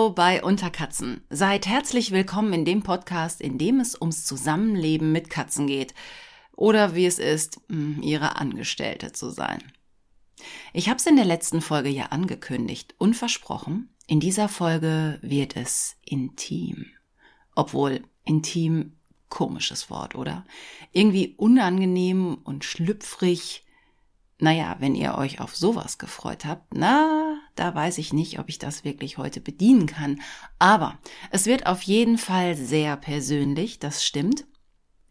Hallo bei Unterkatzen. Seid herzlich willkommen in dem Podcast, in dem es ums Zusammenleben mit Katzen geht. Oder wie es ist, hm, ihre Angestellte zu sein. Ich habe es in der letzten Folge ja angekündigt und versprochen, in dieser Folge wird es intim. Obwohl intim komisches Wort, oder? Irgendwie unangenehm und schlüpfrig. Naja, wenn ihr euch auf sowas gefreut habt, na, da weiß ich nicht, ob ich das wirklich heute bedienen kann. Aber es wird auf jeden Fall sehr persönlich, das stimmt.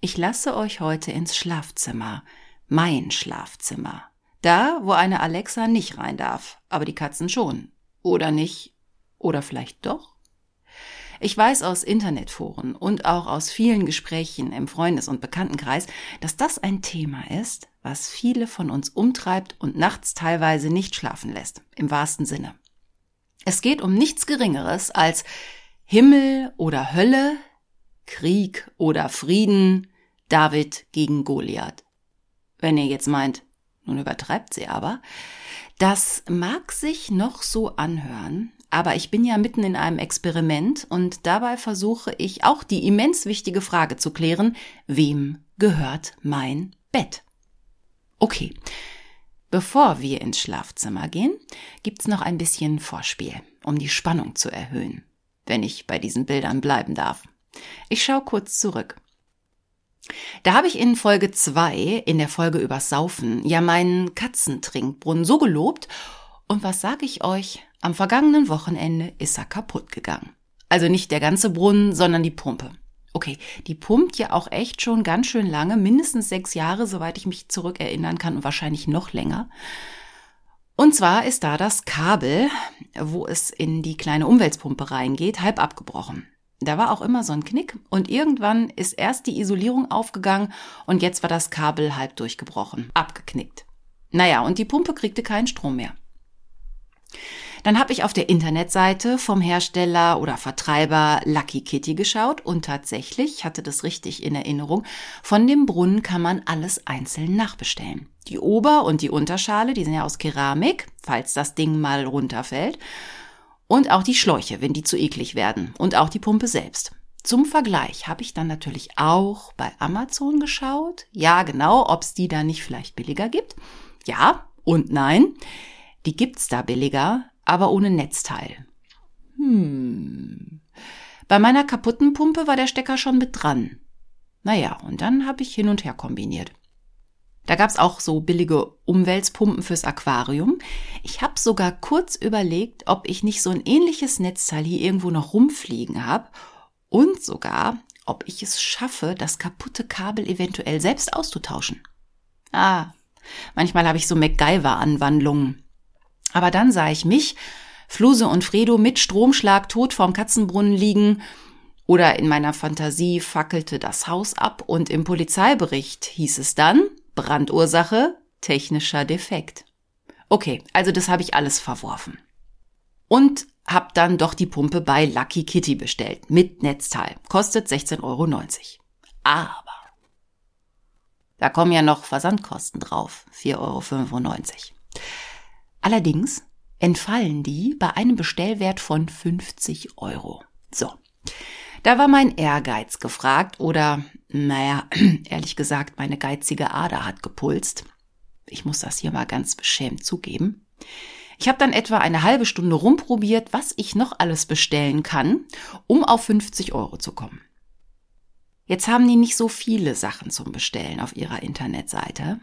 Ich lasse euch heute ins Schlafzimmer, mein Schlafzimmer. Da, wo eine Alexa nicht rein darf, aber die Katzen schon. Oder nicht? Oder vielleicht doch? Ich weiß aus Internetforen und auch aus vielen Gesprächen im Freundes- und Bekanntenkreis, dass das ein Thema ist, was viele von uns umtreibt und nachts teilweise nicht schlafen lässt, im wahrsten Sinne. Es geht um nichts Geringeres als Himmel oder Hölle, Krieg oder Frieden, David gegen Goliath. Wenn ihr jetzt meint, nun übertreibt sie aber, das mag sich noch so anhören, aber ich bin ja mitten in einem Experiment und dabei versuche ich auch die immens wichtige Frage zu klären, wem gehört mein Bett? Okay. Bevor wir ins Schlafzimmer gehen, gibt's noch ein bisschen Vorspiel, um die Spannung zu erhöhen, wenn ich bei diesen Bildern bleiben darf. Ich schaue kurz zurück. Da habe ich in Folge 2, in der Folge übers Saufen, ja meinen Katzentrinkbrunnen so gelobt. Und was sage ich euch? Am vergangenen Wochenende ist er kaputt gegangen. Also nicht der ganze Brunnen, sondern die Pumpe. Okay, die pumpt ja auch echt schon ganz schön lange, mindestens sechs Jahre, soweit ich mich zurückerinnern kann und wahrscheinlich noch länger. Und zwar ist da das Kabel, wo es in die kleine Umweltpumpe reingeht, halb abgebrochen. Da war auch immer so ein Knick und irgendwann ist erst die Isolierung aufgegangen und jetzt war das Kabel halb durchgebrochen, abgeknickt. Naja, und die Pumpe kriegte keinen Strom mehr. Dann habe ich auf der Internetseite vom Hersteller oder Vertreiber Lucky Kitty geschaut und tatsächlich, ich hatte das richtig in Erinnerung, von dem Brunnen kann man alles einzeln nachbestellen. Die Ober- und die Unterschale, die sind ja aus Keramik, falls das Ding mal runterfällt. Und auch die Schläuche, wenn die zu eklig werden. Und auch die Pumpe selbst. Zum Vergleich habe ich dann natürlich auch bei Amazon geschaut. Ja, genau, ob es die da nicht vielleicht billiger gibt. Ja und nein. Die gibt's da billiger, aber ohne Netzteil. Hm. Bei meiner kaputten Pumpe war der Stecker schon mit dran. Naja, und dann habe ich hin und her kombiniert. Da gab's auch so billige Umweltpumpen fürs Aquarium. Ich habe sogar kurz überlegt, ob ich nicht so ein ähnliches Netzteil hier irgendwo noch rumfliegen habe und sogar, ob ich es schaffe, das kaputte Kabel eventuell selbst auszutauschen. Ah, manchmal habe ich so MacGyver-Anwandlungen. Aber dann sah ich mich, Fluse und Fredo mit Stromschlag tot vorm Katzenbrunnen liegen, oder in meiner Fantasie fackelte das Haus ab und im Polizeibericht hieß es dann Brandursache technischer Defekt. Okay, also das habe ich alles verworfen. Und hab dann doch die Pumpe bei Lucky Kitty bestellt mit Netzteil. Kostet 16,90 Euro. Aber da kommen ja noch Versandkosten drauf, 4,95 Euro. Allerdings entfallen die bei einem Bestellwert von 50 Euro. So. Da war mein Ehrgeiz gefragt oder, naja, ehrlich gesagt, meine geizige Ader hat gepulst. Ich muss das hier mal ganz beschämt zugeben. Ich habe dann etwa eine halbe Stunde rumprobiert, was ich noch alles bestellen kann, um auf 50 Euro zu kommen. Jetzt haben die nicht so viele Sachen zum Bestellen auf ihrer Internetseite.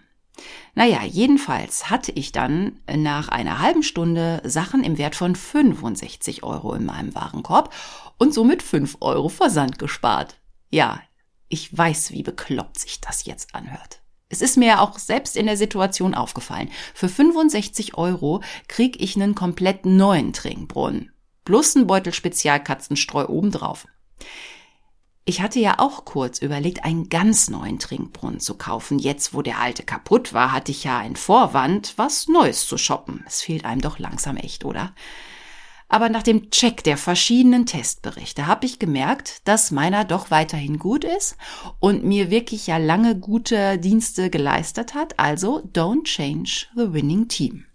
Naja, jedenfalls hatte ich dann nach einer halben Stunde Sachen im Wert von 65 Euro in meinem Warenkorb und somit 5 Euro Versand gespart. Ja, ich weiß, wie bekloppt sich das jetzt anhört. Es ist mir auch selbst in der Situation aufgefallen. Für 65 Euro krieg ich einen komplett neuen Trinkbrunnen. Plus ein Beutel Spezialkatzenstreu obendrauf. Ich hatte ja auch kurz überlegt, einen ganz neuen Trinkbrunnen zu kaufen. Jetzt, wo der alte kaputt war, hatte ich ja einen Vorwand, was Neues zu shoppen. Es fehlt einem doch langsam echt, oder? Aber nach dem Check der verschiedenen Testberichte habe ich gemerkt, dass meiner doch weiterhin gut ist und mir wirklich ja lange gute Dienste geleistet hat. Also don't change the winning team.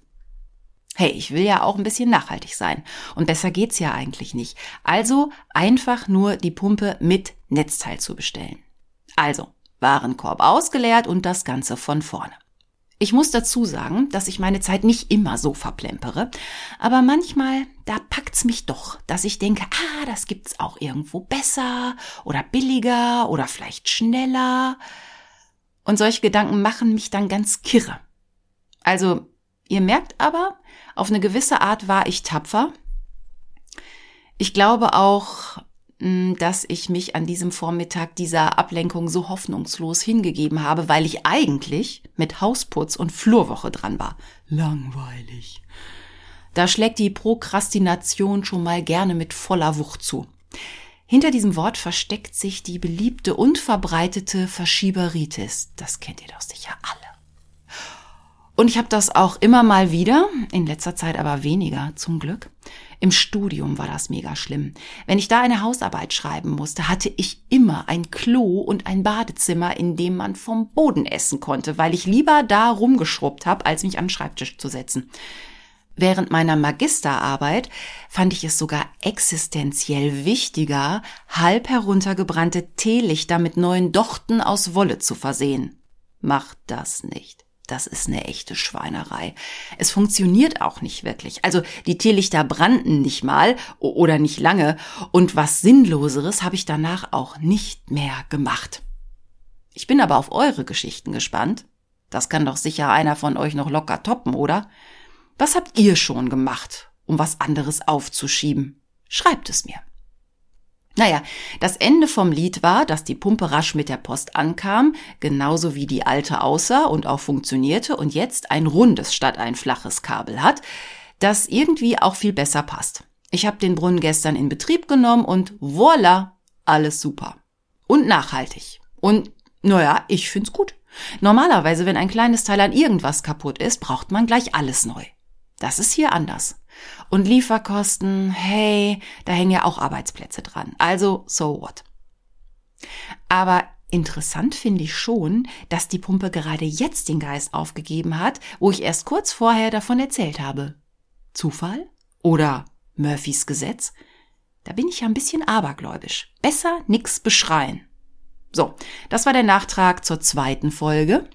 Hey, ich will ja auch ein bisschen nachhaltig sein. Und besser geht's ja eigentlich nicht. Also einfach nur die Pumpe mit Netzteil zu bestellen. Also, Warenkorb ausgeleert und das Ganze von vorne. Ich muss dazu sagen, dass ich meine Zeit nicht immer so verplempere, aber manchmal, da packt's mich doch, dass ich denke, ah, das gibt's auch irgendwo besser oder billiger oder vielleicht schneller. Und solche Gedanken machen mich dann ganz kirre. Also, ihr merkt aber, auf eine gewisse Art war ich tapfer. Ich glaube auch, hm, dass ich mich an diesem Vormittag dieser Ablenkung so hoffnungslos hingegeben habe, weil ich eigentlich mit Hausputz und Flurwoche dran war. Langweilig. Da schlägt die Prokrastination schon mal gerne mit voller Wucht zu. Hinter diesem Wort versteckt sich die beliebte und verbreitete Verschieberitis. Das kennt ihr doch sicher alle. Und ich habe das auch immer mal wieder, in letzter Zeit aber weniger zum Glück. Im Studium war das mega schlimm. Wenn ich da eine Hausarbeit schreiben musste, hatte ich immer ein Klo und ein Badezimmer, in dem man vom Boden essen konnte, weil ich lieber da rumgeschrubbt habe, als mich an den Schreibtisch zu setzen. Während meiner Magisterarbeit fand ich es sogar existenziell wichtiger, halb heruntergebrannte Teelichter mit neuen Dochten aus Wolle zu versehen. Macht das nicht das ist eine echte Schweinerei. Es funktioniert auch nicht wirklich. Also die Teelichter brannten nicht mal oder nicht lange und was Sinnloseres habe ich danach auch nicht mehr gemacht. Ich bin aber auf eure Geschichten gespannt. Das kann doch sicher einer von euch noch locker toppen, oder? Was habt ihr schon gemacht, um was anderes aufzuschieben? Schreibt es mir. Naja, das Ende vom Lied war, dass die Pumpe rasch mit der Post ankam, genauso wie die alte aussah und auch funktionierte und jetzt ein rundes statt ein flaches Kabel hat, das irgendwie auch viel besser passt. Ich habe den Brunnen gestern in Betrieb genommen und voila, alles super. Und nachhaltig. Und naja, ich find's gut. Normalerweise, wenn ein kleines Teil an irgendwas kaputt ist, braucht man gleich alles neu. Das ist hier anders. Und Lieferkosten, hey, da hängen ja auch Arbeitsplätze dran. Also, so what? Aber interessant finde ich schon, dass die Pumpe gerade jetzt den Geist aufgegeben hat, wo ich erst kurz vorher davon erzählt habe. Zufall? Oder Murphys Gesetz? Da bin ich ja ein bisschen abergläubisch. Besser nix beschreien. So, das war der Nachtrag zur zweiten Folge.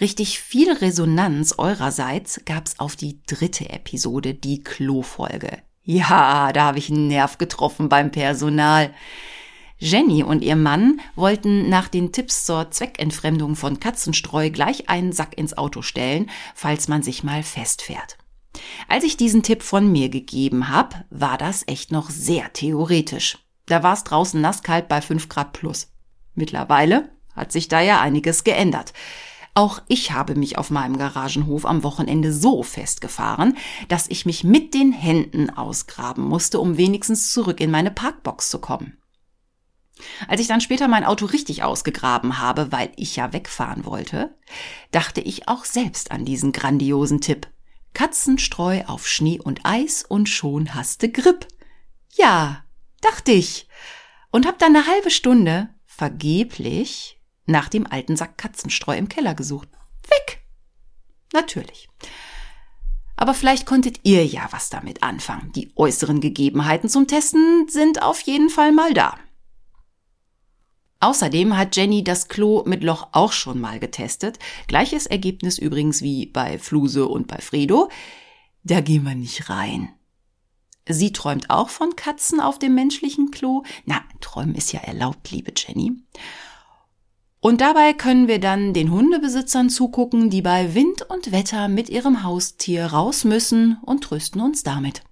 Richtig viel Resonanz eurerseits gab's auf die dritte Episode, die Klo-Folge. Ja, da habe ich einen Nerv getroffen beim Personal. Jenny und ihr Mann wollten nach den Tipps zur Zweckentfremdung von Katzenstreu gleich einen Sack ins Auto stellen, falls man sich mal festfährt. Als ich diesen Tipp von mir gegeben habe, war das echt noch sehr theoretisch. Da war es draußen nasskalt bei 5 Grad plus. Mittlerweile hat sich da ja einiges geändert. Auch ich habe mich auf meinem Garagenhof am Wochenende so festgefahren, dass ich mich mit den Händen ausgraben musste, um wenigstens zurück in meine Parkbox zu kommen. Als ich dann später mein Auto richtig ausgegraben habe, weil ich ja wegfahren wollte, dachte ich auch selbst an diesen grandiosen Tipp. Katzenstreu auf Schnee und Eis und schon haste Grip. Ja, dachte ich. Und hab dann eine halbe Stunde vergeblich nach dem alten Sack Katzenstreu im Keller gesucht. Weg! Natürlich. Aber vielleicht konntet ihr ja was damit anfangen. Die äußeren Gegebenheiten zum Testen sind auf jeden Fall mal da. Außerdem hat Jenny das Klo mit Loch auch schon mal getestet. Gleiches Ergebnis übrigens wie bei Fluse und bei Fredo. Da gehen wir nicht rein. Sie träumt auch von Katzen auf dem menschlichen Klo. Na, träumen ist ja erlaubt, liebe Jenny. Und dabei können wir dann den Hundebesitzern zugucken, die bei Wind und Wetter mit ihrem Haustier raus müssen und trösten uns damit.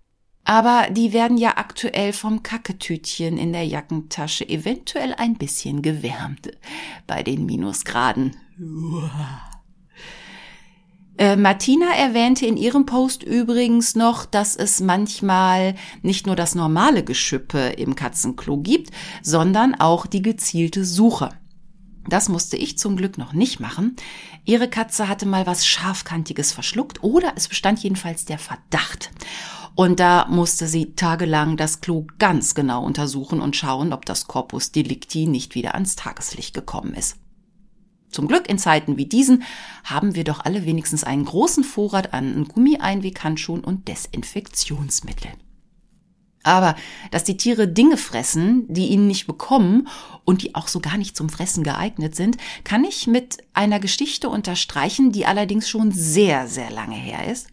Aber die werden ja aktuell vom Kacketütchen in der Jackentasche eventuell ein bisschen gewärmt bei den Minusgraden. Äh, Martina erwähnte in ihrem Post übrigens noch, dass es manchmal nicht nur das normale Geschippe im Katzenklo gibt, sondern auch die gezielte Suche. Das musste ich zum Glück noch nicht machen. Ihre Katze hatte mal was Scharfkantiges verschluckt oder es bestand jedenfalls der Verdacht. Und da musste sie tagelang das Klo ganz genau untersuchen und schauen, ob das Corpus Delicti nicht wieder ans Tageslicht gekommen ist. Zum Glück in Zeiten wie diesen haben wir doch alle wenigstens einen großen Vorrat an Gummieinweghandschuhen und Desinfektionsmittel. Aber dass die Tiere Dinge fressen, die ihnen nicht bekommen und die auch so gar nicht zum Fressen geeignet sind, kann ich mit einer Geschichte unterstreichen, die allerdings schon sehr, sehr lange her ist.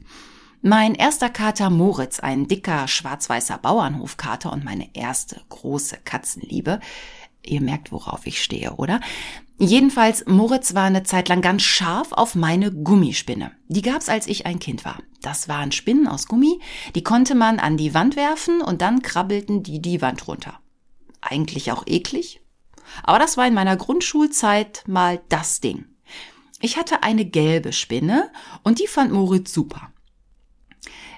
Mein erster Kater Moritz, ein dicker schwarz-weißer Bauernhofkater und meine erste große Katzenliebe. Ihr merkt, worauf ich stehe, oder? Jedenfalls, Moritz war eine Zeit lang ganz scharf auf meine Gummispinne. Die gab's, als ich ein Kind war. Das waren Spinnen aus Gummi, die konnte man an die Wand werfen und dann krabbelten die die Wand runter. Eigentlich auch eklig. Aber das war in meiner Grundschulzeit mal das Ding. Ich hatte eine gelbe Spinne und die fand Moritz super.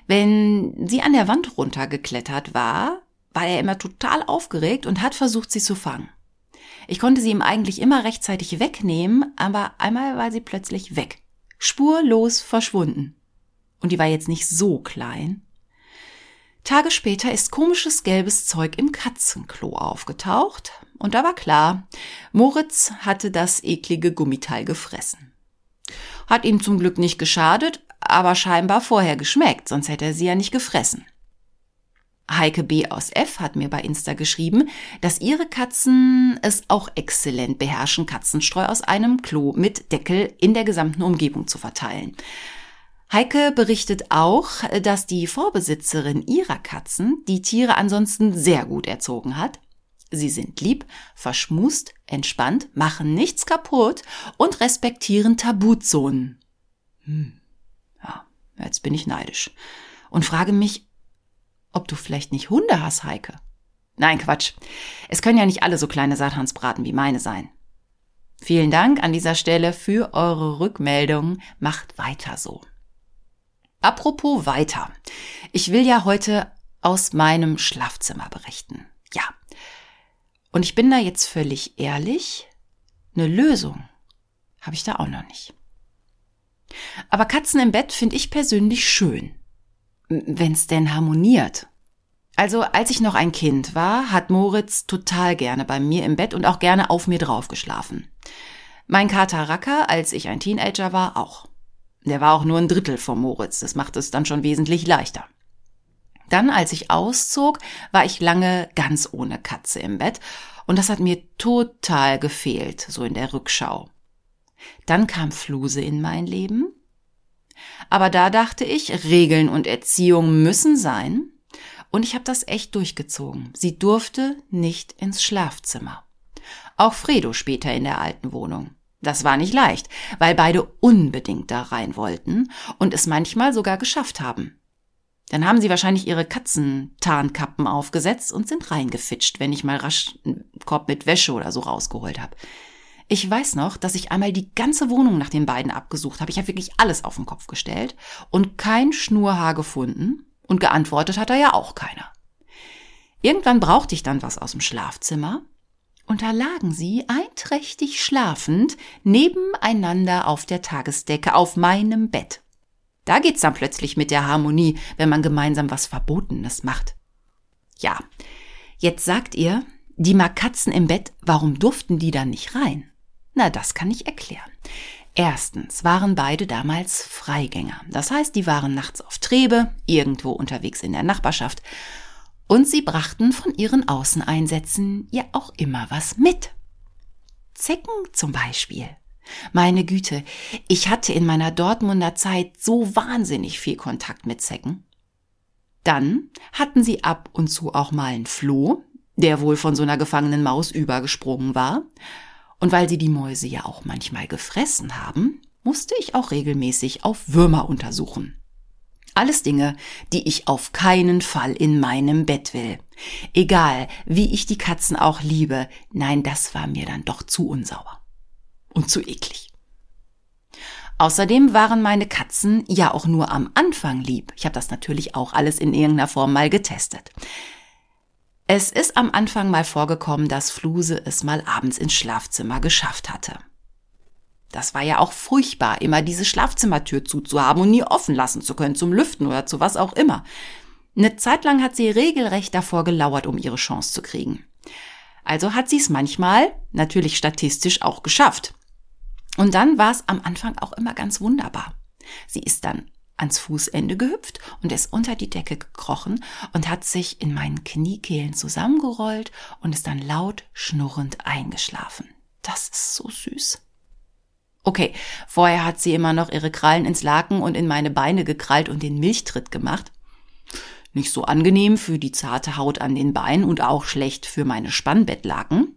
Wenn sie an der Wand runtergeklettert war, war er immer total aufgeregt und hat versucht, sie zu fangen. Ich konnte sie ihm eigentlich immer rechtzeitig wegnehmen, aber einmal war sie plötzlich weg. Spurlos verschwunden. Und die war jetzt nicht so klein. Tage später ist komisches gelbes Zeug im Katzenklo aufgetaucht und da war klar, Moritz hatte das eklige Gummiteil gefressen. Hat ihm zum Glück nicht geschadet, aber scheinbar vorher geschmeckt, sonst hätte er sie ja nicht gefressen. Heike B. aus F hat mir bei Insta geschrieben, dass ihre Katzen es auch exzellent beherrschen, Katzenstreu aus einem Klo mit Deckel in der gesamten Umgebung zu verteilen. Heike berichtet auch, dass die Vorbesitzerin ihrer Katzen die Tiere ansonsten sehr gut erzogen hat. Sie sind lieb, verschmust, entspannt, machen nichts kaputt und respektieren Tabuzonen. Hm. Ja, jetzt bin ich neidisch und frage mich, ob du vielleicht nicht Hunde hast, Heike. Nein, Quatsch. Es können ja nicht alle so kleine Satansbraten wie meine sein. Vielen Dank an dieser Stelle für eure Rückmeldung. Macht weiter so. Apropos weiter. Ich will ja heute aus meinem Schlafzimmer berichten. Ja. Und ich bin da jetzt völlig ehrlich. Eine Lösung habe ich da auch noch nicht. Aber Katzen im Bett finde ich persönlich schön wenn's denn harmoniert. Also als ich noch ein Kind war, hat Moritz total gerne bei mir im Bett und auch gerne auf mir drauf geschlafen. Mein Kater Racker, als ich ein Teenager war, auch. Der war auch nur ein Drittel vom Moritz, das macht es dann schon wesentlich leichter. Dann, als ich auszog, war ich lange ganz ohne Katze im Bett und das hat mir total gefehlt, so in der Rückschau. Dann kam Fluse in mein Leben aber da dachte ich, Regeln und Erziehung müssen sein. Und ich habe das echt durchgezogen. Sie durfte nicht ins Schlafzimmer. Auch Fredo später in der alten Wohnung. Das war nicht leicht, weil beide unbedingt da rein wollten und es manchmal sogar geschafft haben. Dann haben sie wahrscheinlich ihre Katzentarnkappen aufgesetzt und sind reingefitscht, wenn ich mal rasch einen Korb mit Wäsche oder so rausgeholt habe. Ich weiß noch, dass ich einmal die ganze Wohnung nach den beiden abgesucht habe. Ich habe wirklich alles auf den Kopf gestellt und kein Schnurhaar gefunden und geantwortet hat er ja auch keiner. Irgendwann brauchte ich dann was aus dem Schlafzimmer und da lagen sie einträchtig schlafend nebeneinander auf der Tagesdecke auf meinem Bett. Da geht's dann plötzlich mit der Harmonie, wenn man gemeinsam was Verbotenes macht. Ja, jetzt sagt ihr, die mag Katzen im Bett, warum durften die dann nicht rein? Na, das kann ich erklären. Erstens waren beide damals Freigänger. Das heißt, die waren nachts auf Trebe, irgendwo unterwegs in der Nachbarschaft. Und sie brachten von ihren Außeneinsätzen ja auch immer was mit. Zecken zum Beispiel. Meine Güte, ich hatte in meiner Dortmunder Zeit so wahnsinnig viel Kontakt mit Zecken. Dann hatten sie ab und zu auch mal einen Floh, der wohl von so einer gefangenen Maus übergesprungen war. Und weil sie die Mäuse ja auch manchmal gefressen haben, musste ich auch regelmäßig auf Würmer untersuchen. Alles Dinge, die ich auf keinen Fall in meinem Bett will. Egal, wie ich die Katzen auch liebe, nein, das war mir dann doch zu unsauber. Und zu eklig. Außerdem waren meine Katzen ja auch nur am Anfang lieb. Ich habe das natürlich auch alles in irgendeiner Form mal getestet. Es ist am Anfang mal vorgekommen, dass Fluse es mal abends ins Schlafzimmer geschafft hatte. Das war ja auch furchtbar, immer diese Schlafzimmertür zuzuhaben und nie offen lassen zu können zum Lüften oder zu was auch immer. Eine Zeit lang hat sie regelrecht davor gelauert, um ihre Chance zu kriegen. Also hat sie es manchmal, natürlich statistisch, auch geschafft. Und dann war es am Anfang auch immer ganz wunderbar. Sie ist dann ans Fußende gehüpft und ist unter die Decke gekrochen und hat sich in meinen Kniekehlen zusammengerollt und ist dann laut schnurrend eingeschlafen. Das ist so süß. Okay, vorher hat sie immer noch ihre Krallen ins Laken und in meine Beine gekrallt und den Milchtritt gemacht. Nicht so angenehm für die zarte Haut an den Beinen und auch schlecht für meine Spannbettlaken.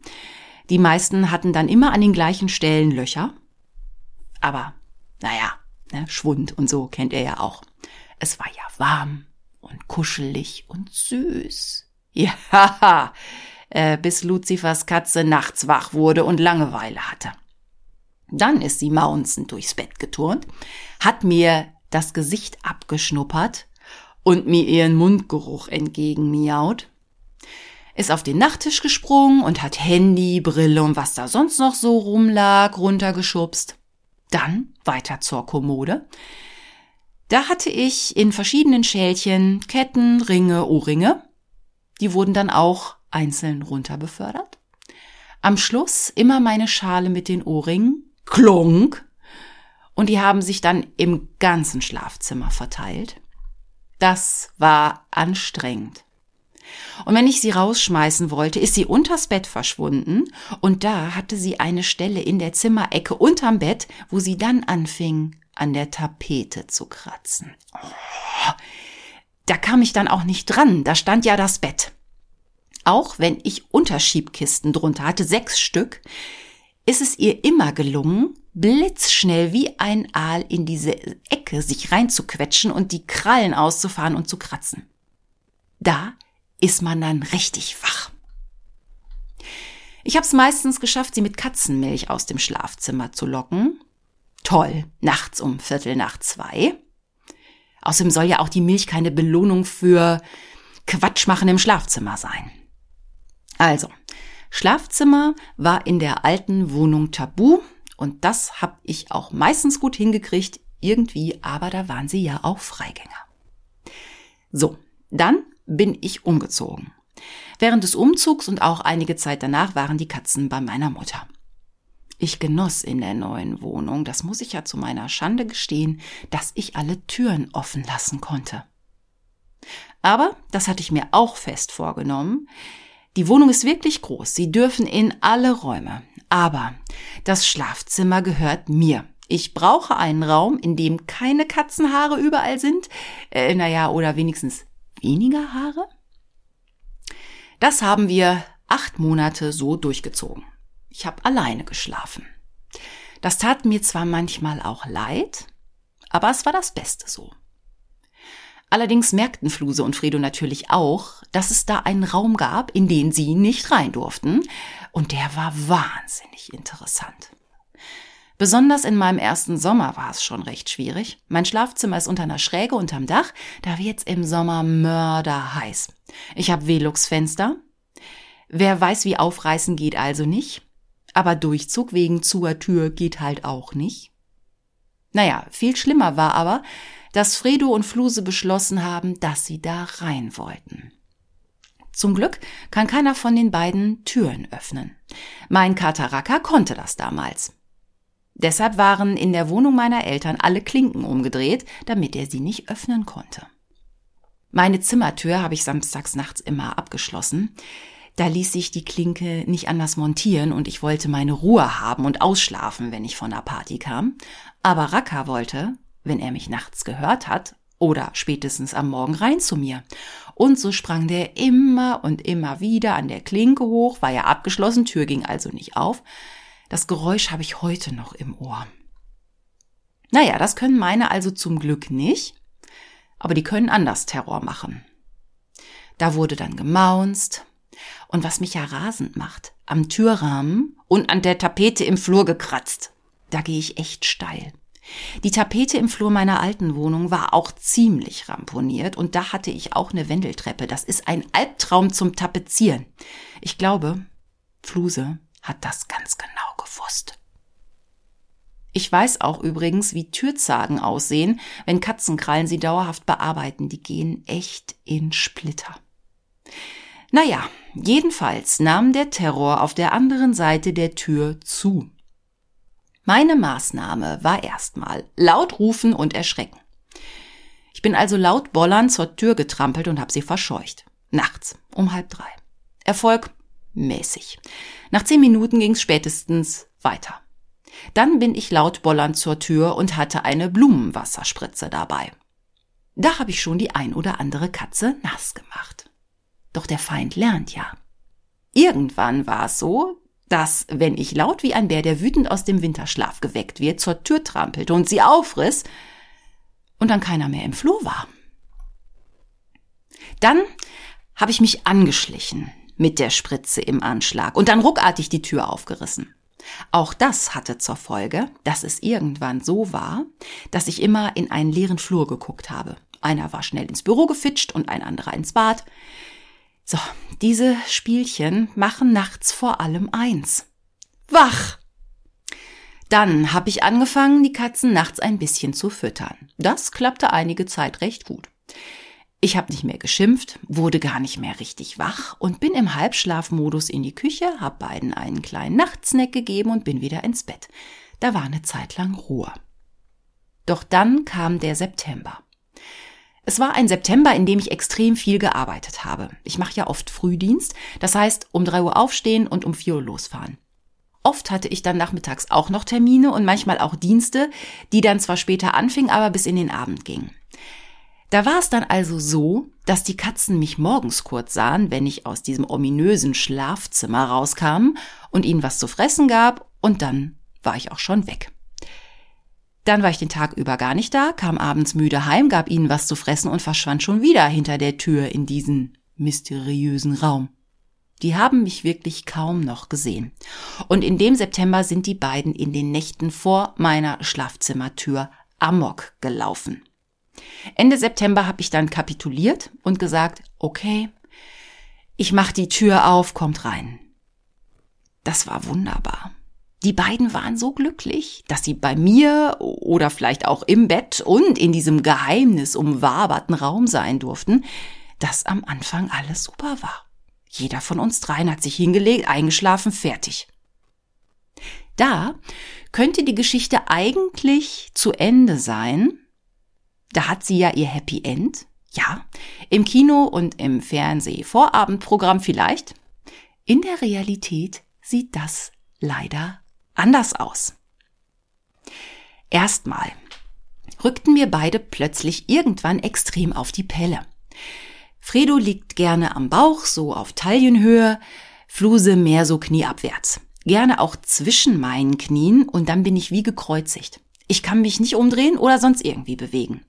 Die meisten hatten dann immer an den gleichen Stellen Löcher. Aber, naja, ne, Schwund und so kennt ihr ja auch. Es war ja warm und kuschelig und süß. Ja, äh, bis Luzifers Katze nachts wach wurde und Langeweile hatte. Dann ist sie maunzend durchs Bett geturnt, hat mir das Gesicht abgeschnuppert und mir ihren Mundgeruch entgegenmiaut, ist auf den Nachttisch gesprungen und hat Handy, Brille und was da sonst noch so rumlag, runtergeschubst. Dann weiter zur Kommode. Da hatte ich in verschiedenen Schälchen Ketten, Ringe, Ohrringe. Die wurden dann auch einzeln runterbefördert. Am Schluss immer meine Schale mit den Ohrringen. Klunk. Und die haben sich dann im ganzen Schlafzimmer verteilt. Das war anstrengend. Und wenn ich sie rausschmeißen wollte, ist sie unters Bett verschwunden und da hatte sie eine Stelle in der Zimmerecke unterm Bett, wo sie dann anfing, an der Tapete zu kratzen. Oh, da kam ich dann auch nicht dran, da stand ja das Bett. Auch wenn ich Unterschiebkisten drunter hatte, sechs Stück, ist es ihr immer gelungen, blitzschnell wie ein Aal in diese Ecke sich reinzuquetschen und die Krallen auszufahren und zu kratzen. Da ist man dann richtig wach. Ich habe es meistens geschafft, sie mit Katzenmilch aus dem Schlafzimmer zu locken. Toll, nachts um Viertel nach zwei. Außerdem soll ja auch die Milch keine Belohnung für Quatsch machen im Schlafzimmer sein. Also, Schlafzimmer war in der alten Wohnung tabu und das habe ich auch meistens gut hingekriegt, irgendwie, aber da waren sie ja auch Freigänger. So, dann bin ich umgezogen. Während des Umzugs und auch einige Zeit danach waren die Katzen bei meiner Mutter. Ich genoss in der neuen Wohnung, das muss ich ja zu meiner Schande gestehen, dass ich alle Türen offen lassen konnte. Aber, das hatte ich mir auch fest vorgenommen, die Wohnung ist wirklich groß, Sie dürfen in alle Räume, aber das Schlafzimmer gehört mir. Ich brauche einen Raum, in dem keine Katzenhaare überall sind, äh, naja, oder wenigstens weniger Haare? Das haben wir acht Monate so durchgezogen. Ich habe alleine geschlafen. Das tat mir zwar manchmal auch leid, aber es war das Beste so. Allerdings merkten Fluse und Fredo natürlich auch, dass es da einen Raum gab, in den sie nicht rein durften, und der war wahnsinnig interessant. Besonders in meinem ersten Sommer war es schon recht schwierig. Mein Schlafzimmer ist unter einer Schräge unterm Dach, da wird's im Sommer mörderheiß. Ich habe Velux-Fenster. Wer weiß, wie aufreißen geht also nicht. Aber Durchzug wegen zur Tür geht halt auch nicht. Naja, viel schlimmer war aber, dass Fredo und Fluse beschlossen haben, dass sie da rein wollten. Zum Glück kann keiner von den beiden Türen öffnen. Mein Kataraka konnte das damals. Deshalb waren in der Wohnung meiner Eltern alle Klinken umgedreht, damit er sie nicht öffnen konnte. Meine Zimmertür habe ich samstags nachts immer abgeschlossen. Da ließ sich die Klinke nicht anders montieren und ich wollte meine Ruhe haben und ausschlafen, wenn ich von der Party kam. Aber Raka wollte, wenn er mich nachts gehört hat, oder spätestens am Morgen rein zu mir. Und so sprang der immer und immer wieder an der Klinke hoch, war ja abgeschlossen, Tür ging also nicht auf, das Geräusch habe ich heute noch im Ohr. Naja, das können meine also zum Glück nicht, aber die können anders Terror machen. Da wurde dann gemaunzt, und was mich ja rasend macht, am Türrahmen und an der Tapete im Flur gekratzt. Da gehe ich echt steil. Die Tapete im Flur meiner alten Wohnung war auch ziemlich ramponiert und da hatte ich auch eine Wendeltreppe. Das ist ein Albtraum zum Tapezieren. Ich glaube, Fluse hat das ganz genau gewusst. Ich weiß auch übrigens, wie Türzagen aussehen, wenn Katzenkrallen sie dauerhaft bearbeiten. Die gehen echt in Splitter. Naja, jedenfalls nahm der Terror auf der anderen Seite der Tür zu. Meine Maßnahme war erstmal laut rufen und erschrecken. Ich bin also laut bollern zur Tür getrampelt und habe sie verscheucht. Nachts um halb drei. Erfolg mäßig. Nach zehn Minuten ging's spätestens weiter. Dann bin ich laut bollernd zur Tür und hatte eine Blumenwasserspritze dabei. Da habe ich schon die ein oder andere Katze nass gemacht. Doch der Feind lernt ja. Irgendwann war es so, dass, wenn ich laut wie ein Bär, der wütend aus dem Winterschlaf geweckt wird, zur Tür trampelte und sie aufriss und dann keiner mehr im Flur war. Dann habe ich mich angeschlichen mit der Spritze im Anschlag und dann ruckartig die Tür aufgerissen. Auch das hatte zur Folge, dass es irgendwann so war, dass ich immer in einen leeren Flur geguckt habe. Einer war schnell ins Büro gefitscht und ein anderer ins Bad. So, diese Spielchen machen nachts vor allem eins. Wach! Dann habe ich angefangen, die Katzen nachts ein bisschen zu füttern. Das klappte einige Zeit recht gut. Ich habe nicht mehr geschimpft, wurde gar nicht mehr richtig wach und bin im Halbschlafmodus in die Küche, hab beiden einen kleinen Nachtsnack gegeben und bin wieder ins Bett. Da war eine Zeit lang Ruhe. Doch dann kam der September. Es war ein September, in dem ich extrem viel gearbeitet habe. Ich mache ja oft Frühdienst, das heißt um drei Uhr aufstehen und um vier Uhr losfahren. Oft hatte ich dann nachmittags auch noch Termine und manchmal auch Dienste, die dann zwar später anfingen, aber bis in den Abend gingen. Da war es dann also so, dass die Katzen mich morgens kurz sahen, wenn ich aus diesem ominösen Schlafzimmer rauskam und ihnen was zu fressen gab, und dann war ich auch schon weg. Dann war ich den Tag über gar nicht da, kam abends müde heim, gab ihnen was zu fressen und verschwand schon wieder hinter der Tür in diesen mysteriösen Raum. Die haben mich wirklich kaum noch gesehen. Und in dem September sind die beiden in den Nächten vor meiner Schlafzimmertür amok gelaufen. Ende September habe ich dann kapituliert und gesagt, okay, ich mach die Tür auf, kommt rein. Das war wunderbar. Die beiden waren so glücklich, dass sie bei mir oder vielleicht auch im Bett und in diesem Geheimnis umwaberten Raum sein durften, dass am Anfang alles super war. Jeder von uns dreien hat sich hingelegt, eingeschlafen, fertig. Da könnte die Geschichte eigentlich zu Ende sein, da hat sie ja ihr Happy End. Ja, im Kino und im Fernseh-Vorabendprogramm vielleicht. In der Realität sieht das leider anders aus. Erstmal rückten mir beide plötzlich irgendwann extrem auf die Pelle. Fredo liegt gerne am Bauch, so auf Taillenhöhe, Fluse mehr so knieabwärts. Gerne auch zwischen meinen Knien und dann bin ich wie gekreuzigt. Ich kann mich nicht umdrehen oder sonst irgendwie bewegen.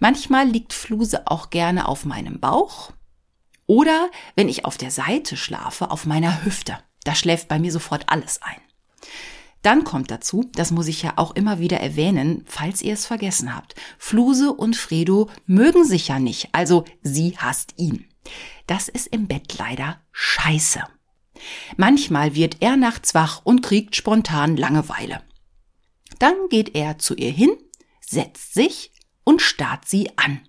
Manchmal liegt Fluse auch gerne auf meinem Bauch oder, wenn ich auf der Seite schlafe, auf meiner Hüfte. Da schläft bei mir sofort alles ein. Dann kommt dazu, das muss ich ja auch immer wieder erwähnen, falls ihr es vergessen habt. Fluse und Fredo mögen sich ja nicht, also sie hasst ihn. Das ist im Bett leider scheiße. Manchmal wird er nachts wach und kriegt spontan Langeweile. Dann geht er zu ihr hin, setzt sich, und starrt sie an.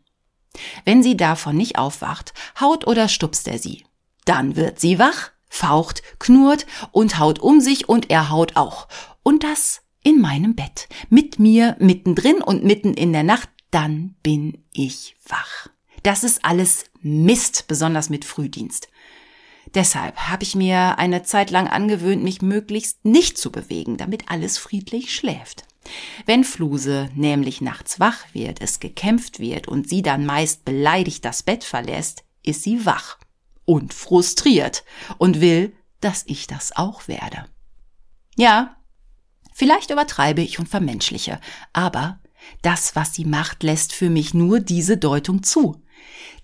Wenn sie davon nicht aufwacht, haut oder stupst er sie. Dann wird sie wach, faucht, knurrt und haut um sich und er haut auch. Und das in meinem Bett, mit mir mittendrin und mitten in der Nacht, dann bin ich wach. Das ist alles Mist, besonders mit Frühdienst. Deshalb habe ich mir eine Zeit lang angewöhnt, mich möglichst nicht zu bewegen, damit alles friedlich schläft. Wenn Fluse nämlich nachts wach wird, es gekämpft wird und sie dann meist beleidigt das Bett verlässt, ist sie wach und frustriert und will, dass ich das auch werde. Ja, vielleicht übertreibe ich und vermenschliche, aber das, was sie macht, lässt für mich nur diese Deutung zu.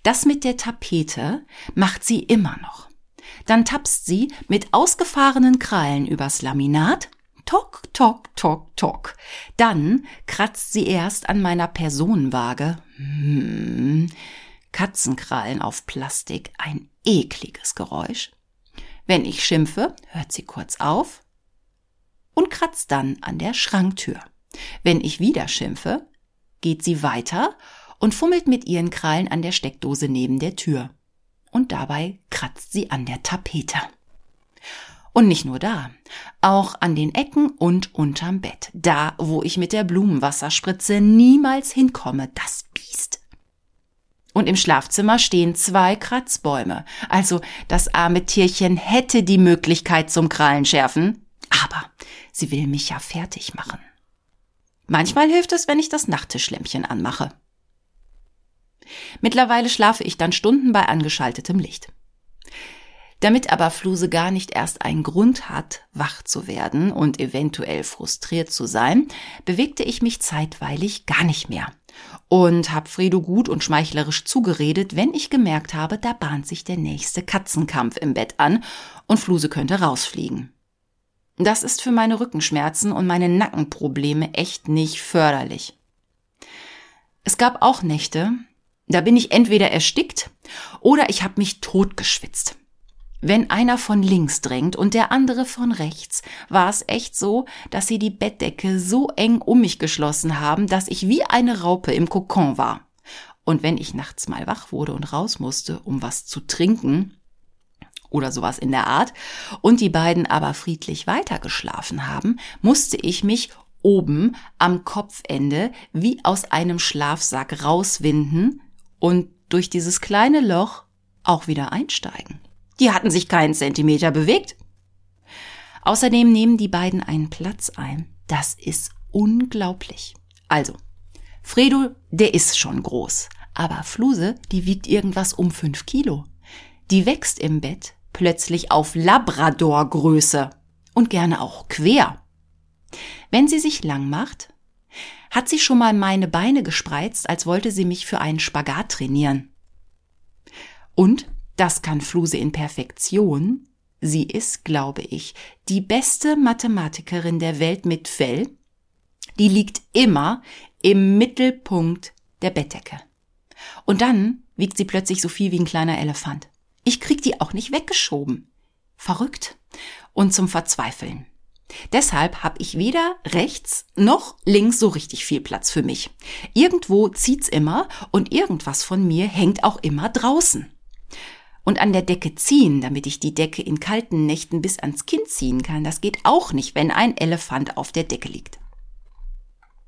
Das mit der Tapete macht sie immer noch. Dann tapst sie mit ausgefahrenen Krallen übers Laminat Tok, tok, tok, tok. Dann kratzt sie erst an meiner Personenwaage. Hm. Katzenkrallen auf Plastik, ein ekliges Geräusch. Wenn ich schimpfe, hört sie kurz auf und kratzt dann an der Schranktür. Wenn ich wieder schimpfe, geht sie weiter und fummelt mit ihren Krallen an der Steckdose neben der Tür. Und dabei kratzt sie an der Tapete. Und nicht nur da, auch an den Ecken und unterm Bett, da wo ich mit der Blumenwasserspritze niemals hinkomme, das Biest. Und im Schlafzimmer stehen zwei Kratzbäume, also das arme Tierchen hätte die Möglichkeit zum Krallenschärfen, aber sie will mich ja fertig machen. Manchmal hilft es, wenn ich das Nachttischlämpchen anmache. Mittlerweile schlafe ich dann Stunden bei angeschaltetem Licht. Damit aber Fluse gar nicht erst einen Grund hat, wach zu werden und eventuell frustriert zu sein, bewegte ich mich zeitweilig gar nicht mehr und hab Fredo gut und schmeichlerisch zugeredet, wenn ich gemerkt habe, da bahnt sich der nächste Katzenkampf im Bett an und Fluse könnte rausfliegen. Das ist für meine Rückenschmerzen und meine Nackenprobleme echt nicht förderlich. Es gab auch Nächte, da bin ich entweder erstickt oder ich habe mich totgeschwitzt. Wenn einer von links drängt und der andere von rechts, war es echt so, dass sie die Bettdecke so eng um mich geschlossen haben, dass ich wie eine Raupe im Kokon war. Und wenn ich nachts mal wach wurde und raus musste, um was zu trinken oder sowas in der Art, und die beiden aber friedlich weitergeschlafen haben, musste ich mich oben am Kopfende wie aus einem Schlafsack rauswinden und durch dieses kleine Loch auch wieder einsteigen. Die hatten sich keinen Zentimeter bewegt. Außerdem nehmen die beiden einen Platz ein. Das ist unglaublich. Also, Fredo, der ist schon groß. Aber Fluse, die wiegt irgendwas um fünf Kilo. Die wächst im Bett plötzlich auf Labrador-Größe und gerne auch quer. Wenn sie sich lang macht, hat sie schon mal meine Beine gespreizt, als wollte sie mich für einen Spagat trainieren. Und das kann Fluse in Perfektion. Sie ist, glaube ich, die beste Mathematikerin der Welt mit Fell. Die liegt immer im Mittelpunkt der Bettdecke. Und dann wiegt sie plötzlich so viel wie ein kleiner Elefant. Ich krieg die auch nicht weggeschoben. Verrückt und zum Verzweifeln. Deshalb habe ich weder rechts noch links so richtig viel Platz für mich. Irgendwo zieht's immer und irgendwas von mir hängt auch immer draußen und an der Decke ziehen, damit ich die Decke in kalten Nächten bis ans Kinn ziehen kann. Das geht auch nicht, wenn ein Elefant auf der Decke liegt.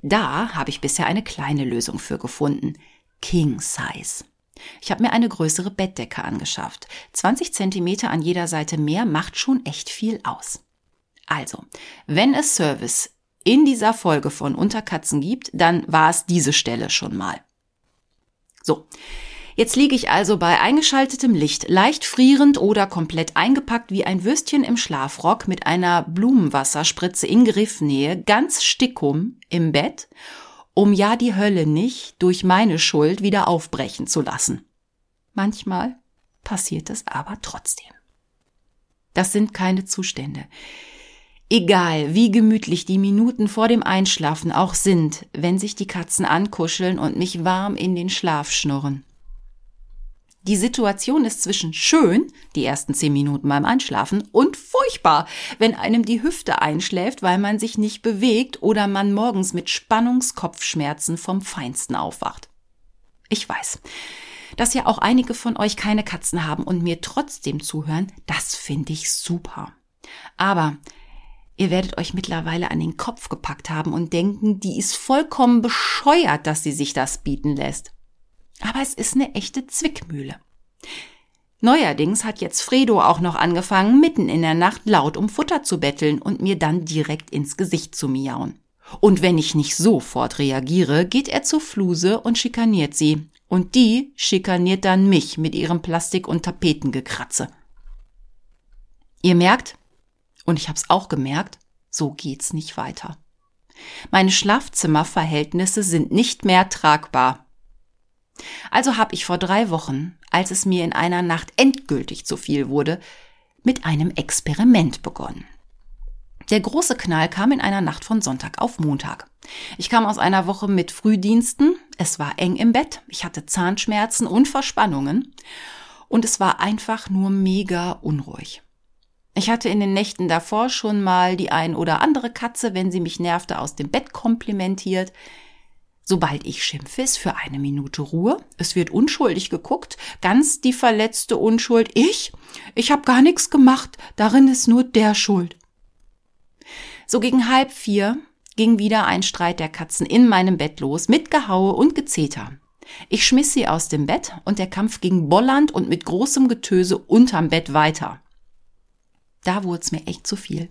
Da habe ich bisher eine kleine Lösung für gefunden. King Size. Ich habe mir eine größere Bettdecke angeschafft. 20 Zentimeter an jeder Seite mehr macht schon echt viel aus. Also, wenn es Service in dieser Folge von Unterkatzen gibt, dann war es diese Stelle schon mal. So, Jetzt liege ich also bei eingeschaltetem Licht, leicht frierend oder komplett eingepackt wie ein Würstchen im Schlafrock mit einer Blumenwasserspritze in Griffnähe, ganz stickum im Bett, um ja die Hölle nicht durch meine Schuld wieder aufbrechen zu lassen. Manchmal passiert es aber trotzdem. Das sind keine Zustände. Egal, wie gemütlich die Minuten vor dem Einschlafen auch sind, wenn sich die Katzen ankuscheln und mich warm in den Schlaf schnurren. Die Situation ist zwischen schön, die ersten zehn Minuten beim Einschlafen, und furchtbar, wenn einem die Hüfte einschläft, weil man sich nicht bewegt oder man morgens mit Spannungskopfschmerzen vom Feinsten aufwacht. Ich weiß, dass ja auch einige von euch keine Katzen haben und mir trotzdem zuhören, das finde ich super. Aber ihr werdet euch mittlerweile an den Kopf gepackt haben und denken, die ist vollkommen bescheuert, dass sie sich das bieten lässt. Aber es ist eine echte Zwickmühle. Neuerdings hat jetzt Fredo auch noch angefangen, mitten in der Nacht laut um Futter zu betteln und mir dann direkt ins Gesicht zu miauen. Und wenn ich nicht sofort reagiere, geht er zur Fluse und schikaniert sie. Und die schikaniert dann mich mit ihrem Plastik- und Tapetengekratze. Ihr merkt, und ich hab's auch gemerkt, so geht's nicht weiter. Meine Schlafzimmerverhältnisse sind nicht mehr tragbar. Also habe ich vor drei Wochen, als es mir in einer Nacht endgültig zu viel wurde, mit einem Experiment begonnen. Der große Knall kam in einer Nacht von Sonntag auf Montag. Ich kam aus einer Woche mit Frühdiensten, es war eng im Bett, ich hatte Zahnschmerzen und Verspannungen und es war einfach nur mega unruhig. Ich hatte in den Nächten davor schon mal die ein oder andere Katze, wenn sie mich nervte, aus dem Bett komplimentiert. Sobald ich schimpfe, ist für eine Minute Ruhe. Es wird unschuldig geguckt. Ganz die verletzte Unschuld ich. Ich hab gar nichts gemacht, darin ist nur der schuld. So gegen halb vier ging wieder ein Streit der Katzen in meinem Bett los, mit Gehaue und Gezeter. Ich schmiss sie aus dem Bett und der Kampf ging bollernd und mit großem Getöse unterm Bett weiter. Da wurde es mir echt zu viel.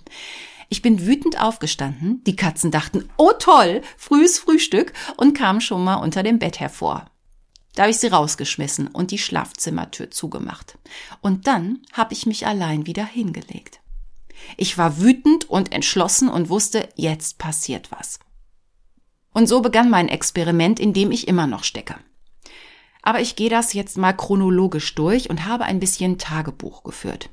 Ich bin wütend aufgestanden, die Katzen dachten, oh toll, frühes Frühstück und kamen schon mal unter dem Bett hervor. Da habe ich sie rausgeschmissen und die Schlafzimmertür zugemacht. Und dann habe ich mich allein wieder hingelegt. Ich war wütend und entschlossen und wusste, jetzt passiert was. Und so begann mein Experiment, in dem ich immer noch stecke. Aber ich gehe das jetzt mal chronologisch durch und habe ein bisschen Tagebuch geführt.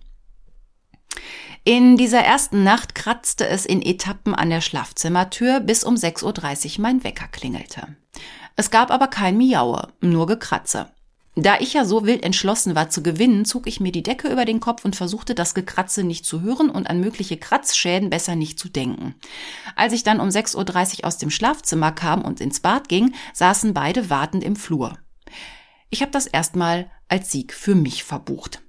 In dieser ersten Nacht kratzte es in Etappen an der Schlafzimmertür, bis um 6.30 Uhr mein Wecker klingelte. Es gab aber kein Miaue, nur Gekratze. Da ich ja so wild entschlossen war zu gewinnen, zog ich mir die Decke über den Kopf und versuchte das Gekratze nicht zu hören und an mögliche Kratzschäden besser nicht zu denken. Als ich dann um 6.30 Uhr aus dem Schlafzimmer kam und ins Bad ging, saßen beide wartend im Flur. Ich habe das erstmal als Sieg für mich verbucht.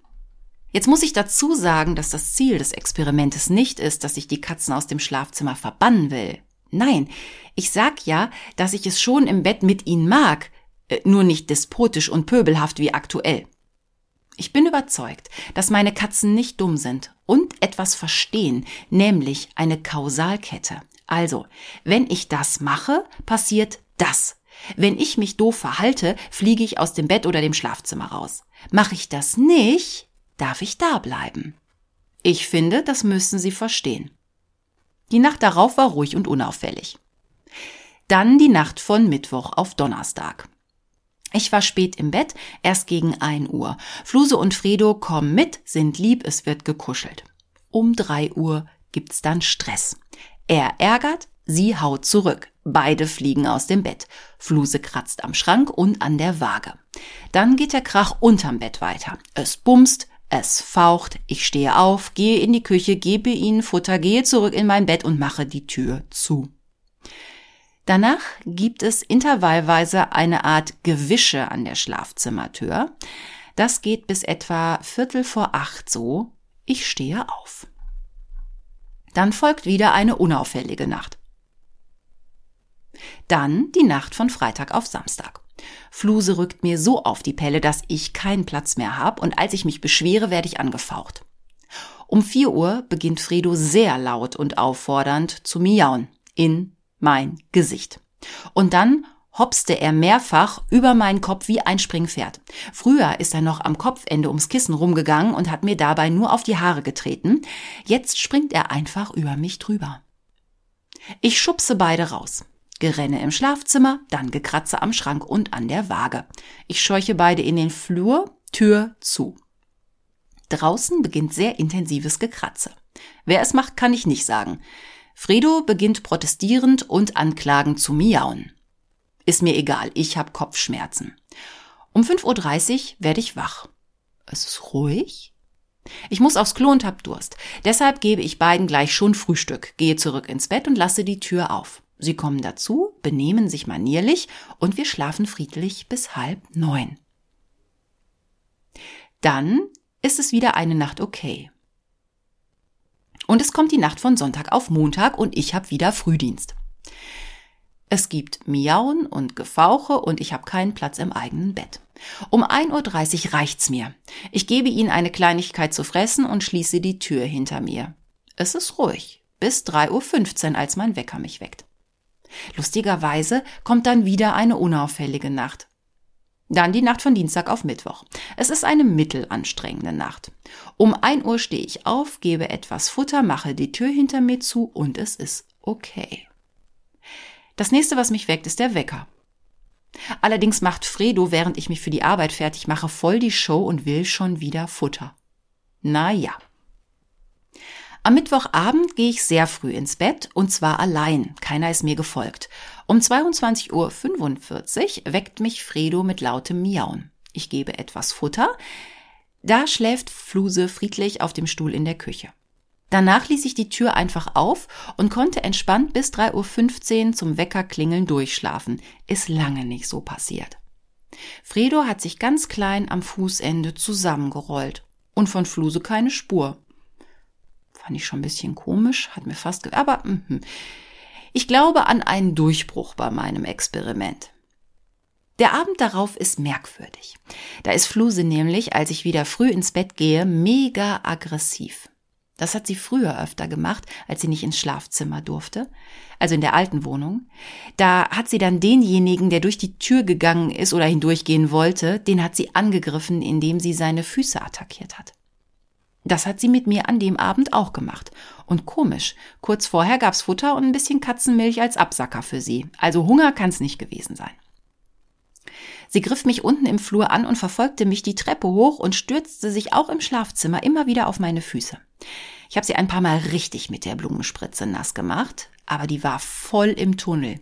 Jetzt muss ich dazu sagen, dass das Ziel des Experimentes nicht ist, dass ich die Katzen aus dem Schlafzimmer verbannen will. Nein, ich sag ja, dass ich es schon im Bett mit ihnen mag, äh, nur nicht despotisch und pöbelhaft wie aktuell. Ich bin überzeugt, dass meine Katzen nicht dumm sind und etwas verstehen, nämlich eine Kausalkette. Also, wenn ich das mache, passiert das. Wenn ich mich doof verhalte, fliege ich aus dem Bett oder dem Schlafzimmer raus. Mache ich das nicht, darf ich da bleiben. Ich finde, das müssen Sie verstehen. Die Nacht darauf war ruhig und unauffällig. Dann die Nacht von Mittwoch auf Donnerstag. Ich war spät im Bett, erst gegen ein Uhr. Fluse und Fredo kommen mit, sind lieb, es wird gekuschelt. Um drei Uhr gibt's dann Stress. Er ärgert, sie haut zurück. Beide fliegen aus dem Bett. Fluse kratzt am Schrank und an der Waage. Dann geht der Krach unterm Bett weiter. Es bumst, es faucht, ich stehe auf, gehe in die Küche, gebe ihnen Futter, gehe zurück in mein Bett und mache die Tür zu. Danach gibt es intervallweise eine Art Gewische an der Schlafzimmertür. Das geht bis etwa Viertel vor acht so. Ich stehe auf. Dann folgt wieder eine unauffällige Nacht. Dann die Nacht von Freitag auf Samstag. Fluse rückt mir so auf die Pelle, dass ich keinen Platz mehr habe und als ich mich beschwere, werde ich angefaucht. Um vier Uhr beginnt Fredo sehr laut und auffordernd zu miauen in mein Gesicht. Und dann hopste er mehrfach über meinen Kopf wie ein Springpferd. Früher ist er noch am Kopfende ums Kissen rumgegangen und hat mir dabei nur auf die Haare getreten. Jetzt springt er einfach über mich drüber. Ich schubse beide raus. Gerenne im Schlafzimmer, dann Gekratze am Schrank und an der Waage. Ich scheuche beide in den Flur, Tür zu. Draußen beginnt sehr intensives Gekratze. Wer es macht, kann ich nicht sagen. Fredo beginnt protestierend und anklagend zu miauen. Ist mir egal, ich hab Kopfschmerzen. Um 5.30 Uhr werde ich wach. Es ist ruhig. Ich muss aufs Klo und hab Durst. Deshalb gebe ich beiden gleich schon Frühstück, gehe zurück ins Bett und lasse die Tür auf. Sie kommen dazu, benehmen sich manierlich und wir schlafen friedlich bis halb neun. Dann ist es wieder eine Nacht okay. Und es kommt die Nacht von Sonntag auf Montag und ich habe wieder Frühdienst. Es gibt Miauen und Gefauche und ich habe keinen Platz im eigenen Bett. Um 1.30 Uhr reicht's mir. Ich gebe ihnen eine Kleinigkeit zu fressen und schließe die Tür hinter mir. Es ist ruhig. Bis 3.15 Uhr, als mein Wecker mich weckt. Lustigerweise kommt dann wieder eine unauffällige Nacht. Dann die Nacht von Dienstag auf Mittwoch. Es ist eine mittelanstrengende Nacht. Um ein Uhr stehe ich auf, gebe etwas Futter, mache die Tür hinter mir zu und es ist okay. Das nächste, was mich weckt, ist der Wecker. Allerdings macht Fredo, während ich mich für die Arbeit fertig mache, voll die Show und will schon wieder Futter. Na ja. Am Mittwochabend gehe ich sehr früh ins Bett und zwar allein. Keiner ist mir gefolgt. Um 22.45 Uhr weckt mich Fredo mit lautem Miauen. Ich gebe etwas Futter. Da schläft Fluse friedlich auf dem Stuhl in der Küche. Danach ließ ich die Tür einfach auf und konnte entspannt bis 3.15 Uhr zum Weckerklingeln durchschlafen. Ist lange nicht so passiert. Fredo hat sich ganz klein am Fußende zusammengerollt Und von Fluse keine Spur. Fand ich schon ein bisschen komisch, hat mir fast, aber mh. ich glaube an einen Durchbruch bei meinem Experiment. Der Abend darauf ist merkwürdig. Da ist Fluse nämlich, als ich wieder früh ins Bett gehe, mega aggressiv. Das hat sie früher öfter gemacht, als sie nicht ins Schlafzimmer durfte, also in der alten Wohnung. Da hat sie dann denjenigen, der durch die Tür gegangen ist oder hindurchgehen wollte, den hat sie angegriffen, indem sie seine Füße attackiert hat. Das hat sie mit mir an dem Abend auch gemacht. Und komisch, kurz vorher gab's Futter und ein bisschen Katzenmilch als Absacker für sie. Also Hunger kann's nicht gewesen sein. Sie griff mich unten im Flur an und verfolgte mich die Treppe hoch und stürzte sich auch im Schlafzimmer immer wieder auf meine Füße. Ich habe sie ein paar Mal richtig mit der Blumenspritze nass gemacht, aber die war voll im Tunnel.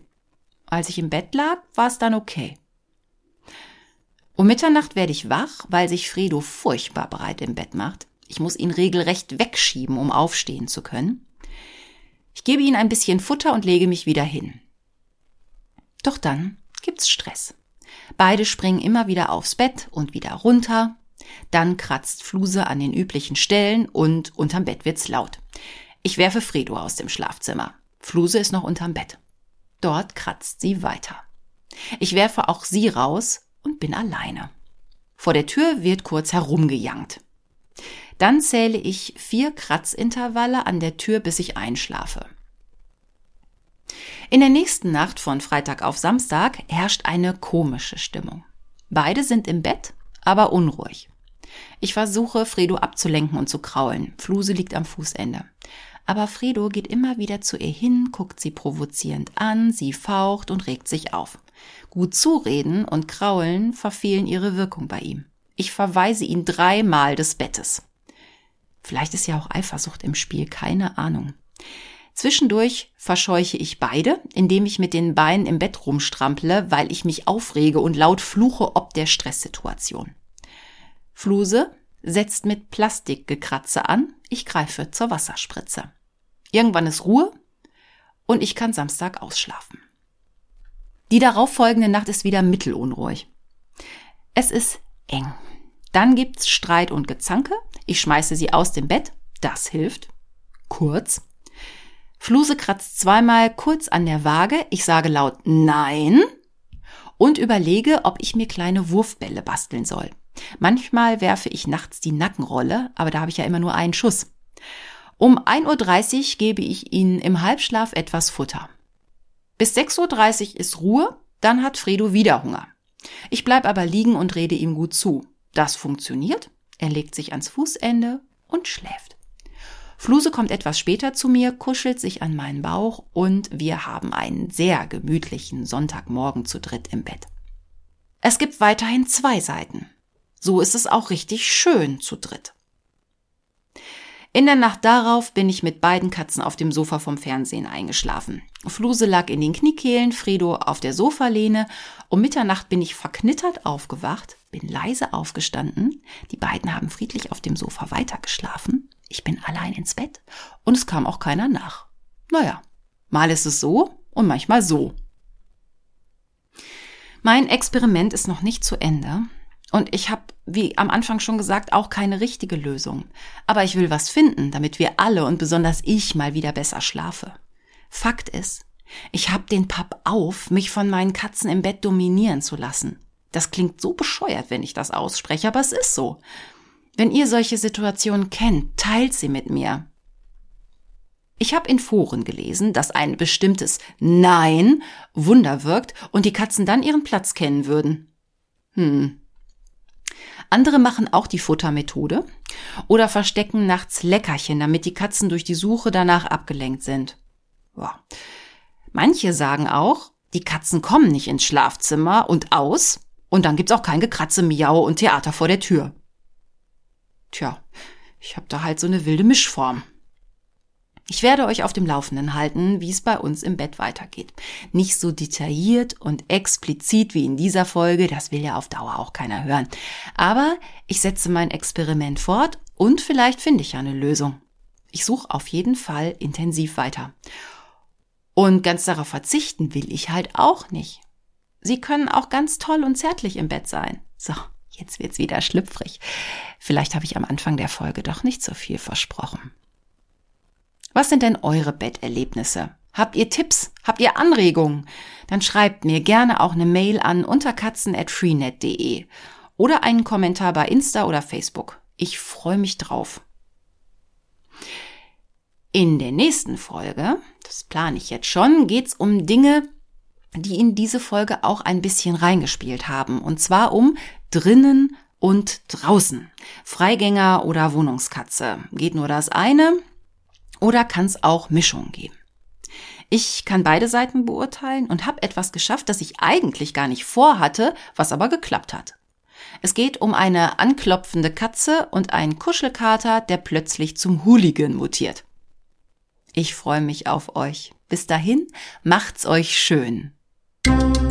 Als ich im Bett lag, war es dann okay. Um Mitternacht werde ich wach, weil sich Fredo furchtbar breit im Bett macht. Ich muss ihn regelrecht wegschieben, um aufstehen zu können. Ich gebe ihm ein bisschen Futter und lege mich wieder hin. Doch dann gibt's Stress. Beide springen immer wieder aufs Bett und wieder runter. Dann kratzt Fluse an den üblichen Stellen und unterm Bett wird's laut. Ich werfe Fredo aus dem Schlafzimmer. Fluse ist noch unterm Bett. Dort kratzt sie weiter. Ich werfe auch sie raus und bin alleine. Vor der Tür wird kurz herumgejankt. Dann zähle ich vier Kratzintervalle an der Tür, bis ich einschlafe. In der nächsten Nacht von Freitag auf Samstag herrscht eine komische Stimmung. Beide sind im Bett, aber unruhig. Ich versuche, Fredo abzulenken und zu kraulen. Fluse liegt am Fußende. Aber Fredo geht immer wieder zu ihr hin, guckt sie provozierend an, sie faucht und regt sich auf. Gut zureden und kraulen verfehlen ihre Wirkung bei ihm. Ich verweise ihn dreimal des Bettes. Vielleicht ist ja auch Eifersucht im Spiel, keine Ahnung. Zwischendurch verscheuche ich beide, indem ich mit den Beinen im Bett rumstrample, weil ich mich aufrege und laut fluche ob der Stresssituation. Fluse setzt mit Plastikgekratze an, ich greife zur Wasserspritze. Irgendwann ist Ruhe und ich kann Samstag ausschlafen. Die darauffolgende Nacht ist wieder mittelunruhig. Es ist eng. Dann gibt's Streit und Gezanke. Ich schmeiße sie aus dem Bett. Das hilft. Kurz. Fluse kratzt zweimal kurz an der Waage. Ich sage laut Nein und überlege, ob ich mir kleine Wurfbälle basteln soll. Manchmal werfe ich nachts die Nackenrolle, aber da habe ich ja immer nur einen Schuss. Um 1.30 Uhr gebe ich ihnen im Halbschlaf etwas Futter. Bis 6.30 Uhr ist Ruhe, dann hat Fredo wieder Hunger. Ich bleib aber liegen und rede ihm gut zu. Das funktioniert. Er legt sich ans Fußende und schläft. Fluse kommt etwas später zu mir, kuschelt sich an meinen Bauch und wir haben einen sehr gemütlichen Sonntagmorgen zu dritt im Bett. Es gibt weiterhin zwei Seiten. So ist es auch richtig schön zu dritt. In der Nacht darauf bin ich mit beiden Katzen auf dem Sofa vom Fernsehen eingeschlafen. Fluse lag in den Kniekehlen, Fredo auf der Sofalehne. Um Mitternacht bin ich verknittert aufgewacht, bin leise aufgestanden. Die beiden haben friedlich auf dem Sofa weitergeschlafen. Ich bin allein ins Bett und es kam auch keiner nach. Naja, mal ist es so und manchmal so. Mein Experiment ist noch nicht zu Ende und ich habe, wie am Anfang schon gesagt, auch keine richtige Lösung. Aber ich will was finden, damit wir alle und besonders ich mal wieder besser schlafe. Fakt ist, ich habe den Papp auf, mich von meinen Katzen im Bett dominieren zu lassen. Das klingt so bescheuert, wenn ich das ausspreche, aber es ist so. Wenn ihr solche Situationen kennt, teilt sie mit mir. Ich habe in Foren gelesen, dass ein bestimmtes Nein Wunder wirkt und die Katzen dann ihren Platz kennen würden. Hm. Andere machen auch die Futtermethode oder verstecken nachts Leckerchen, damit die Katzen durch die Suche danach abgelenkt sind. Ja. Manche sagen auch, die Katzen kommen nicht ins Schlafzimmer und aus und dann gibt's auch kein Gekratze, Miau und Theater vor der Tür. Tja, ich habe da halt so eine wilde Mischform. Ich werde euch auf dem Laufenden halten, wie es bei uns im Bett weitergeht. Nicht so detailliert und explizit wie in dieser Folge, das will ja auf Dauer auch keiner hören. Aber ich setze mein Experiment fort und vielleicht finde ich ja eine Lösung. Ich suche auf jeden Fall intensiv weiter. Und ganz darauf verzichten will ich halt auch nicht. Sie können auch ganz toll und zärtlich im Bett sein. So, Jetzt wird's wieder schlüpfrig. Vielleicht habe ich am Anfang der Folge doch nicht so viel versprochen. Was sind denn eure Betterlebnisse? Habt ihr Tipps? Habt ihr Anregungen? Dann schreibt mir gerne auch eine Mail an unterkatzen@freenet.de oder einen Kommentar bei Insta oder Facebook. Ich freue mich drauf. In der nächsten Folge, das plane ich jetzt schon, geht's um Dinge, die in diese Folge auch ein bisschen reingespielt haben. Und zwar um drinnen und draußen. Freigänger oder Wohnungskatze. Geht nur das eine oder kann es auch Mischungen geben? Ich kann beide Seiten beurteilen und habe etwas geschafft, das ich eigentlich gar nicht vorhatte, was aber geklappt hat. Es geht um eine anklopfende Katze und einen Kuschelkater, der plötzlich zum Hooligan mutiert. Ich freue mich auf euch. Bis dahin, macht's euch schön. Thank you.